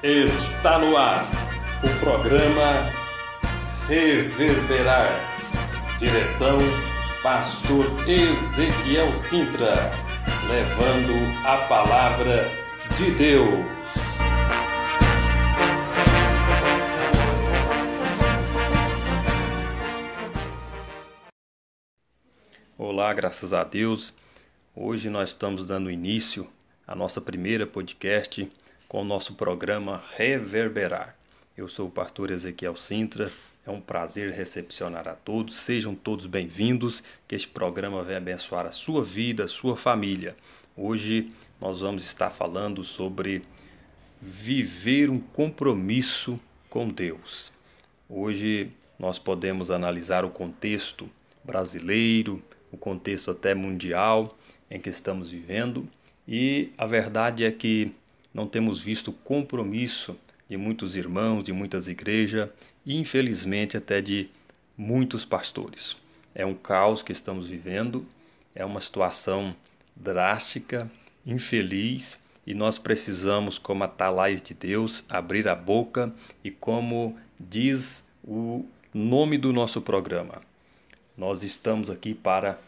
Está no ar o programa Reverberar. Direção Pastor Ezequiel Sintra, levando a palavra de Deus. Olá, graças a Deus. Hoje nós estamos dando início à nossa primeira podcast com o nosso programa Reverberar. Eu sou o pastor Ezequiel Sintra. É um prazer recepcionar a todos. Sejam todos bem-vindos. Que este programa venha abençoar a sua vida, a sua família. Hoje nós vamos estar falando sobre viver um compromisso com Deus. Hoje nós podemos analisar o contexto brasileiro, o contexto até mundial em que estamos vivendo, e a verdade é que não temos visto compromisso de muitos irmãos, de muitas igrejas e infelizmente até de muitos pastores. É um caos que estamos vivendo, é uma situação drástica, infeliz e nós precisamos, como atalais de Deus, abrir a boca e, como diz o nome do nosso programa, nós estamos aqui para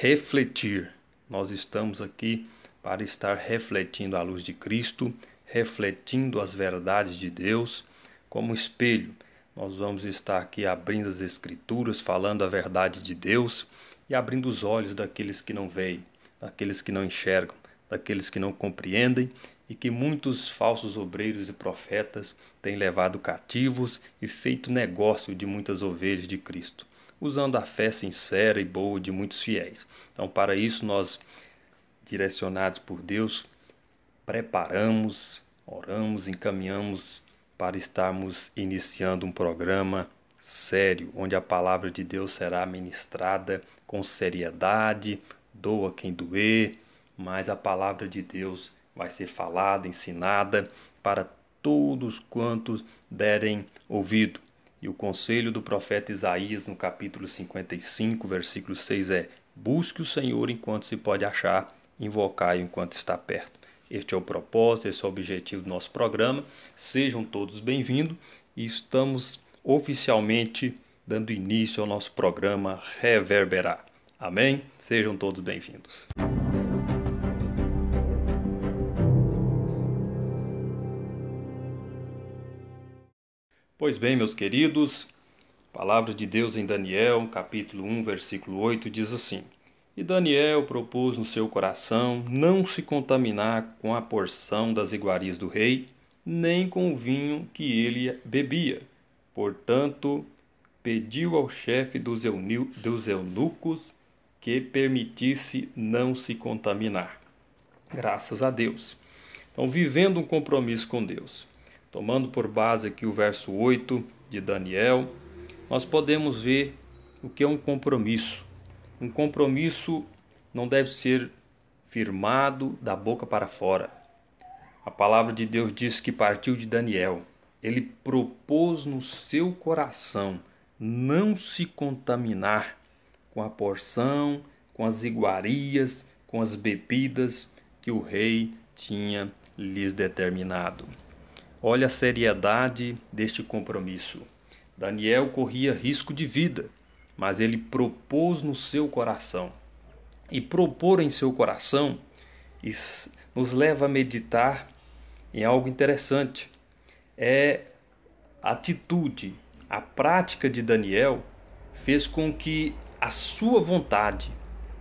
refletir, nós estamos aqui para estar refletindo a luz de Cristo, refletindo as verdades de Deus como espelho. Nós vamos estar aqui abrindo as Escrituras, falando a verdade de Deus e abrindo os olhos daqueles que não veem, daqueles que não enxergam, daqueles que não compreendem e que muitos falsos obreiros e profetas têm levado cativos e feito negócio de muitas ovelhas de Cristo, usando a fé sincera e boa de muitos fiéis. Então, para isso, nós direcionados por Deus, preparamos, oramos, encaminhamos para estarmos iniciando um programa sério, onde a palavra de Deus será ministrada com seriedade, doa quem doer, mas a palavra de Deus vai ser falada, ensinada para todos quantos derem ouvido. E o conselho do profeta Isaías, no capítulo 55, versículo 6 é: Busque o Senhor enquanto se pode achar invocar enquanto está perto. Este é o propósito, esse é o objetivo do nosso programa. Sejam todos bem-vindos e estamos oficialmente dando início ao nosso programa Reverberar. Amém? Sejam todos bem-vindos. Pois bem, meus queridos, a palavra de Deus em Daniel, capítulo 1, versículo 8, diz assim: e Daniel propôs no seu coração não se contaminar com a porção das iguarias do rei, nem com o vinho que ele bebia. Portanto, pediu ao chefe dos, eunucos que permitisse não se contaminar. Graças a Deus. Então, vivendo um compromisso com Deus. Tomando por base aqui o verso 8 de Daniel, nós podemos ver o que é um compromisso. Um compromisso não deve ser firmado da boca para fora. A palavra de Deus diz que partiu de Daniel. Ele propôs no seu coração não se contaminar com a porção, com as iguarias, com as bebidas que o rei tinha lhes determinado. Olha a seriedade deste compromisso. Daniel corria risco de vida mas ele propôs no seu coração. E propor em seu coração nos leva a meditar em algo interessante. É a atitude, a prática de Daniel fez com que a sua vontade,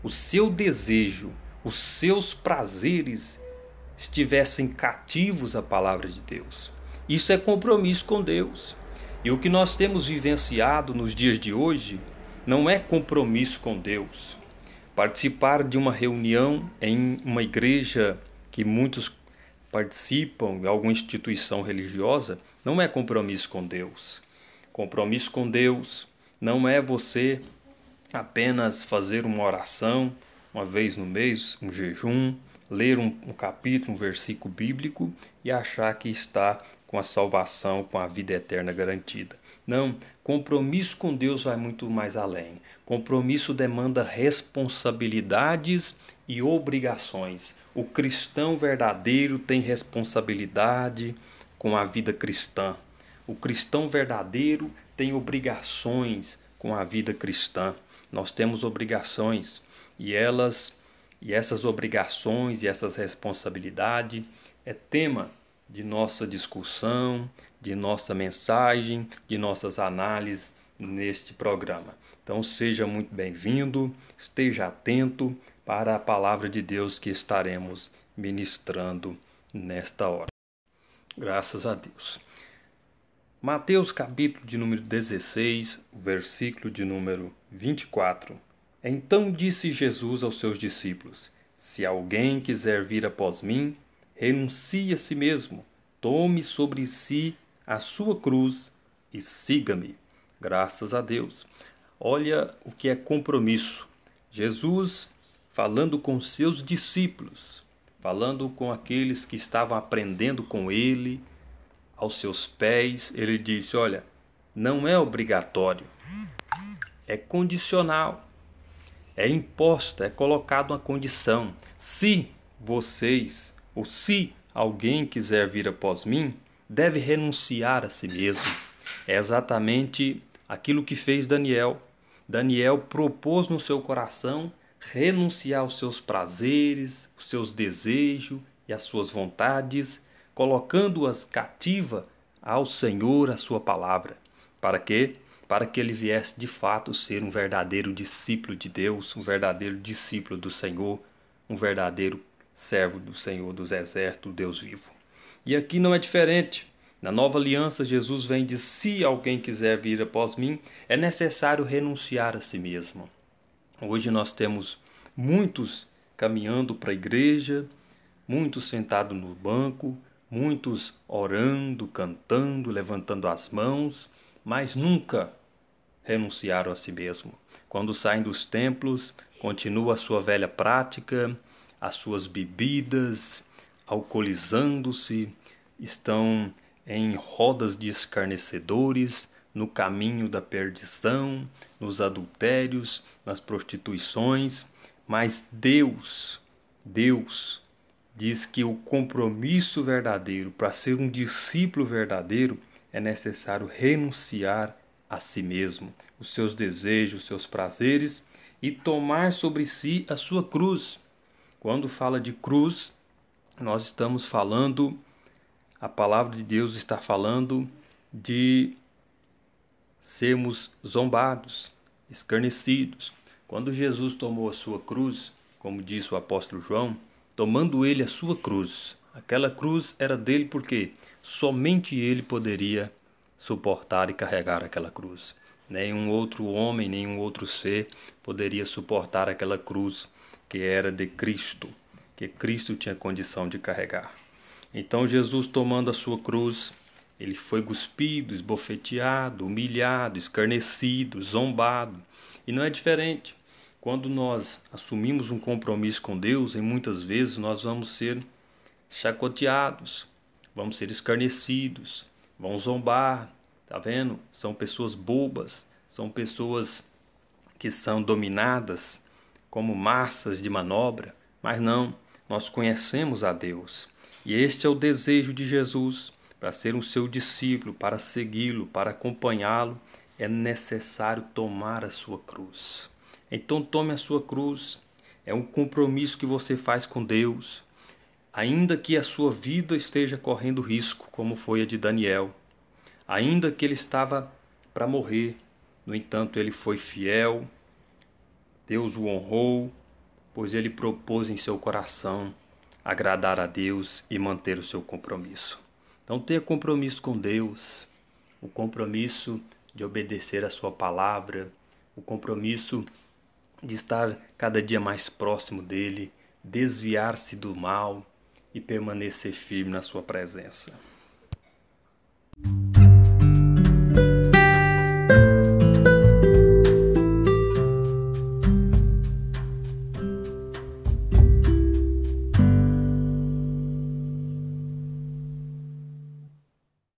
o seu desejo, os seus prazeres estivessem cativos à palavra de Deus. Isso é compromisso com Deus. E o que nós temos vivenciado nos dias de hoje não é compromisso com Deus. Participar de uma reunião em uma igreja que muitos participam, alguma instituição religiosa, não é compromisso com Deus. Compromisso com Deus não é você apenas fazer uma oração uma vez no mês, um jejum, ler um, um capítulo, um versículo bíblico e achar que está com a salvação, com a vida eterna garantida. Não, compromisso com Deus vai muito mais além. Compromisso demanda responsabilidades e obrigações. O cristão verdadeiro tem responsabilidade, com a vida cristã. O cristão verdadeiro tem obrigações com a vida cristã. Nós temos obrigações e elas e essas obrigações e essas responsabilidades é tema de nossa discussão, de nossa mensagem, de nossas análises neste programa. Então seja muito bem-vindo, esteja atento para a palavra de Deus que estaremos ministrando nesta hora. Graças a Deus. Mateus capítulo de número 16, versículo de número 24. Então disse Jesus aos seus discípulos: Se alguém quiser vir após mim, renuncie a si mesmo, tome sobre si a sua cruz e siga-me. Graças a Deus. Olha o que é compromisso. Jesus falando com seus discípulos, falando com aqueles que estavam aprendendo com ele, aos seus pés, ele disse: Olha, não é obrigatório, é condicional, é imposta, é colocado uma condição. Se vocês, ou se alguém quiser vir após mim, deve renunciar a si mesmo. É exatamente aquilo que fez Daniel. Daniel propôs no seu coração renunciar aos seus prazeres, os seus desejos e as suas vontades colocando-as cativa ao Senhor a sua palavra. Para quê? Para que ele viesse de fato ser um verdadeiro discípulo de Deus, um verdadeiro discípulo do Senhor, um verdadeiro servo do Senhor dos exércitos, Deus vivo. E aqui não é diferente. Na nova aliança, Jesus vem de se alguém quiser vir após mim, é necessário renunciar a si mesmo. Hoje nós temos muitos caminhando para a igreja, muitos sentados no banco, muitos orando, cantando, levantando as mãos, mas nunca renunciaram a si mesmo. Quando saem dos templos, continua a sua velha prática, as suas bebidas, alcoolizando-se, estão em rodas de escarnecedores, no caminho da perdição, nos adultérios, nas prostituições, mas Deus, Deus diz que o compromisso verdadeiro, para ser um discípulo verdadeiro, é necessário renunciar a si mesmo, os seus desejos, os seus prazeres e tomar sobre si a sua cruz. Quando fala de cruz, nós estamos falando, a palavra de Deus está falando de sermos zombados, escarnecidos. Quando Jesus tomou a sua cruz, como disse o apóstolo João, tomando ele a sua cruz. Aquela cruz era dele porque somente ele poderia suportar e carregar aquela cruz. Nenhum outro homem, nenhum outro ser poderia suportar aquela cruz que era de Cristo, que Cristo tinha condição de carregar. Então Jesus tomando a sua cruz, ele foi cuspido, esbofeteado, humilhado, escarnecido, zombado. E não é diferente. Quando nós assumimos um compromisso com Deus, em muitas vezes nós vamos ser chacoteados, vamos ser escarnecidos, vão zombar, tá vendo? São pessoas bobas, são pessoas que são dominadas como massas de manobra, mas não, nós conhecemos a Deus. E este é o desejo de Jesus, para ser um seu discípulo, para segui-lo, para acompanhá-lo, é necessário tomar a sua cruz. Então tome a sua cruz. É um compromisso que você faz com Deus, ainda que a sua vida esteja correndo risco, como foi a de Daniel. Ainda que ele estava para morrer, no entanto, ele foi fiel. Deus o honrou, pois ele propôs em seu coração agradar a Deus e manter o seu compromisso. Então tenha compromisso com Deus, o compromisso de obedecer a sua palavra, o compromisso de estar cada dia mais próximo dele, desviar-se do mal e permanecer firme na sua presença.